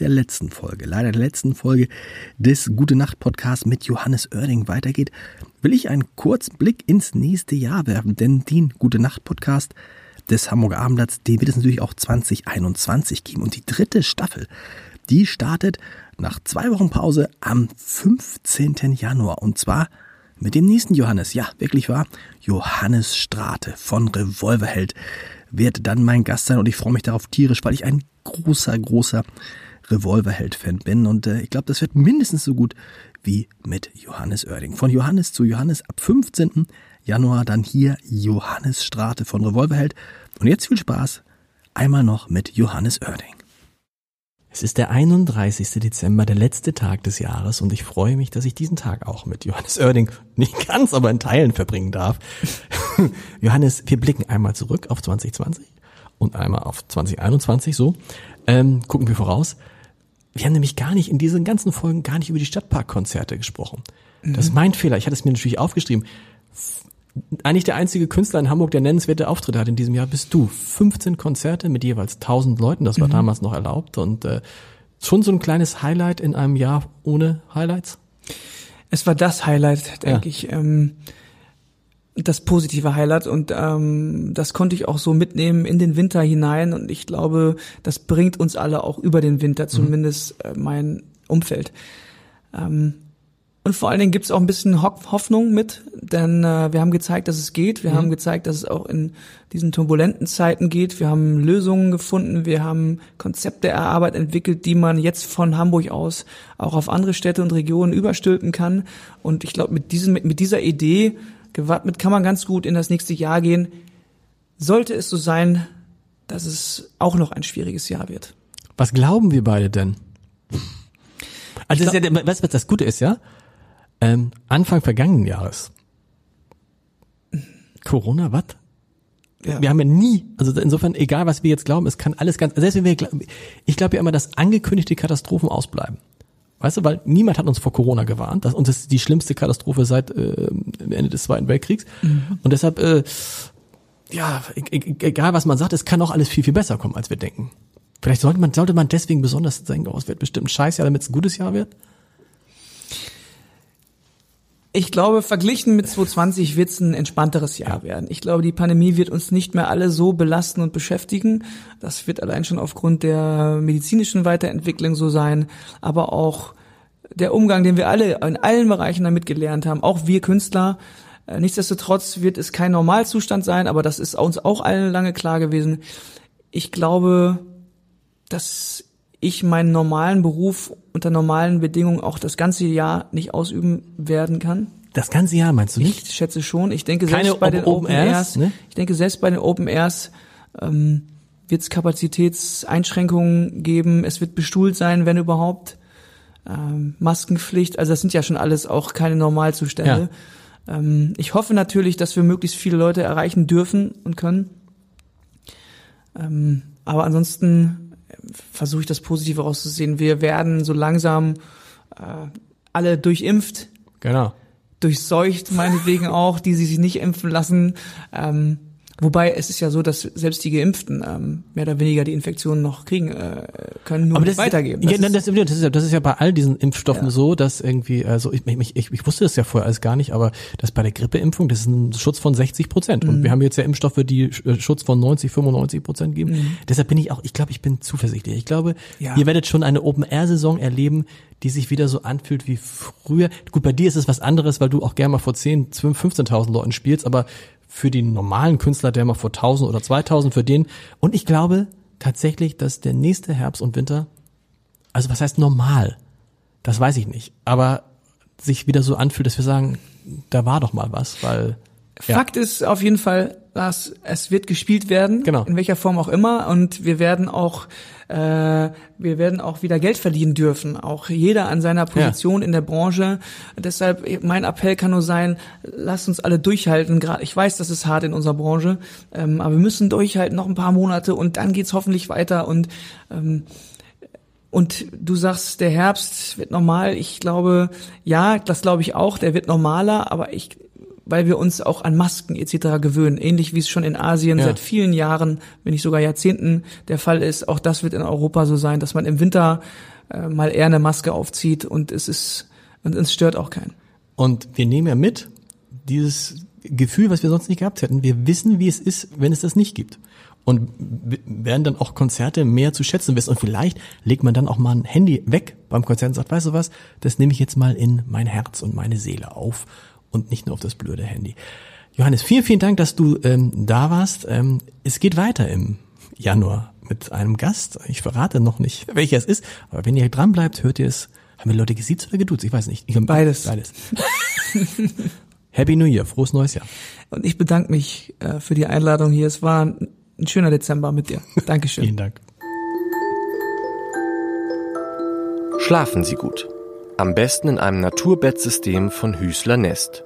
der letzten Folge, leider der letzten Folge des Gute Nacht Podcasts mit Johannes Oerding weitergeht, will ich einen kurzen Blick ins nächste Jahr werfen, denn den Gute Nacht Podcast des Hamburger Abendblatts, den wird es natürlich auch 2021 geben. Und die dritte Staffel, die startet nach zwei Wochen Pause am 15. Januar. Und zwar mit dem nächsten Johannes, ja, wirklich wahr, Johannes Strate von Revolverheld wird dann mein Gast sein. Und ich freue mich darauf tierisch, weil ich ein großer, großer Revolverheld-Fan bin und äh, ich glaube, das wird mindestens so gut wie mit Johannes Oerding. Von Johannes zu Johannes ab 15. Januar dann hier Johannes Strate von Revolverheld und jetzt viel Spaß einmal noch mit Johannes Oerding. Es ist der 31. Dezember, der letzte Tag des Jahres und ich freue mich, dass ich diesen Tag auch mit Johannes Oerding nicht ganz, aber in Teilen verbringen darf. Johannes, wir blicken einmal zurück auf 2020 und einmal auf 2021 so. Ähm, gucken wir voraus. Wir haben nämlich gar nicht in diesen ganzen Folgen gar nicht über die Stadtparkkonzerte gesprochen. Mhm. Das ist mein Fehler. Ich hatte es mir natürlich aufgeschrieben. Eigentlich der einzige Künstler in Hamburg, der nennenswerte Auftritte hat in diesem Jahr, bist du. 15 Konzerte mit jeweils 1000 Leuten, das war mhm. damals noch erlaubt und äh, schon so ein kleines Highlight in einem Jahr ohne Highlights? Es war das Highlight, denke ja. ich. Ähm, das positive Highlight und ähm, das konnte ich auch so mitnehmen in den Winter hinein und ich glaube, das bringt uns alle auch über den Winter, mhm. zumindest äh, mein Umfeld. Ähm, und vor allen Dingen gibt's auch ein bisschen Hoffnung mit, denn äh, wir haben gezeigt, dass es geht. Wir mhm. haben gezeigt, dass es auch in diesen turbulenten Zeiten geht. Wir haben Lösungen gefunden. Wir haben Konzepte erarbeitet, entwickelt, die man jetzt von Hamburg aus auch auf andere Städte und Regionen überstülpen kann. Und ich glaube, mit diesem, mit, mit dieser Idee gewappnet kann man ganz gut in das nächste Jahr gehen. Sollte es so sein, dass es auch noch ein schwieriges Jahr wird. Was glauben wir beide denn? Also das ist ja, weißt du, was das Gute ist, ja? Ähm, Anfang vergangenen Jahres. Corona, was? Ja. Wir haben ja nie, also insofern, egal was wir jetzt glauben, es kann alles ganz, selbst wenn wir, ich glaube ja immer, dass angekündigte Katastrophen ausbleiben. Weißt du, weil niemand hat uns vor Corona gewarnt. Das, und das ist die schlimmste Katastrophe seit äh, Ende des Zweiten Weltkriegs. Mhm. Und deshalb, äh, ja, e, e, egal was man sagt, es kann auch alles viel, viel besser kommen, als wir denken. Vielleicht sollte man, sollte man deswegen besonders denken, oh, es wird bestimmt ein Scheißjahr, damit es ein gutes Jahr wird. Ich glaube, verglichen mit 2020 wird es ein entspannteres Jahr ja. werden. Ich glaube, die Pandemie wird uns nicht mehr alle so belasten und beschäftigen. Das wird allein schon aufgrund der medizinischen Weiterentwicklung so sein, aber auch der Umgang, den wir alle in allen Bereichen damit gelernt haben, auch wir Künstler. Äh, nichtsdestotrotz wird es kein Normalzustand sein, aber das ist uns auch allen lange klar gewesen. Ich glaube, dass ich meinen normalen Beruf unter normalen Bedingungen auch das ganze Jahr nicht ausüben werden kann. Das ganze Jahr meinst du nicht? Ich schätze schon. Ich denke Keine selbst bei den Open, Airs, Airs ne? ich denke selbst bei den Open Airs ähm, wird es Kapazitätseinschränkungen geben. Es wird bestuhlt sein, wenn überhaupt. Ähm, Maskenpflicht, also das sind ja schon alles auch keine Normalzustände. Ja. Ähm, ich hoffe natürlich, dass wir möglichst viele Leute erreichen dürfen und können. Ähm, aber ansonsten versuche ich das Positive rauszusehen. Wir werden so langsam äh, alle durchimpft. Genau. Durchseucht, meinetwegen auch, die, die sich nicht impfen lassen. Ähm, Wobei es ist ja so, dass selbst die Geimpften ähm, mehr oder weniger die Infektionen noch kriegen äh, können, nur Aber das weitergeben. Das, ja, das, ist, das, ist ja, das ist ja bei all diesen Impfstoffen ja. so, dass irgendwie, also ich, ich, ich, ich wusste das ja vorher alles gar nicht, aber das bei der Grippeimpfung, das ist ein Schutz von 60 Prozent. Mhm. Und wir haben jetzt ja Impfstoffe, die äh, Schutz von 90, 95 Prozent geben. Mhm. Deshalb bin ich auch, ich glaube, ich bin zuversichtlich. Ich glaube, ja. ihr werdet schon eine Open-Air-Saison erleben, die sich wieder so anfühlt wie früher. Gut, bei dir ist es was anderes, weil du auch gerne mal vor 10, 12, 15.000 Leuten spielst, aber für den normalen Künstler, der mal vor 1000 oder 2000 für den. Und ich glaube tatsächlich, dass der nächste Herbst und Winter, also was heißt normal? Das weiß ich nicht. Aber sich wieder so anfühlt, dass wir sagen, da war doch mal was, weil. Ja. Fakt ist auf jeden Fall, Lars, es wird gespielt werden, Genau. in welcher Form auch immer, und wir werden auch äh, wir werden auch wieder Geld verdienen dürfen, auch jeder an seiner Position in der Branche. Deshalb mein Appell kann nur sein: Lasst uns alle durchhalten. Gerade ich weiß, das ist hart in unserer Branche, ähm, aber wir müssen durchhalten noch ein paar Monate und dann geht's hoffentlich weiter und ähm, und du sagst, der Herbst wird normal. Ich glaube, ja, das glaube ich auch, der wird normaler, aber ich, weil wir uns auch an Masken etc. gewöhnen, ähnlich wie es schon in Asien Ja. seit vielen Jahren, wenn nicht sogar Jahrzehnten der Fall ist. Auch das wird in Europa so sein, dass man im Winter äh, mal eher eine Maske aufzieht und es ist und es stört auch keinen. Und wir nehmen ja mit dieses Gefühl, was wir sonst nicht gehabt hätten. Wir wissen, wie es ist, wenn es das nicht gibt. Und werden dann auch Konzerte mehr zu schätzen wissen. Und vielleicht legt man dann auch mal ein Handy weg beim Konzert und sagt, weißt du was, das nehme ich jetzt mal in mein Herz und meine Seele auf und nicht nur auf das blöde Handy. Johannes, vielen, vielen Dank, dass du ähm, da warst. Ähm, es geht weiter im Januar mit einem Gast. Ich verrate noch nicht, welcher es ist, aber wenn ihr dran bleibt, hört ihr es. Haben wir Leute gesiezt oder geduzt? Ich weiß nicht. Ich, Beides. Beides. Happy New Year, frohes neues Jahr. Und ich bedanke mich äh, für die Einladung hier. Es war ein, ein schöner Dezember mit dir. Dankeschön. Vielen Dank. Schlafen Sie gut. Am besten in einem Naturbettsystem von Hüßler Nest.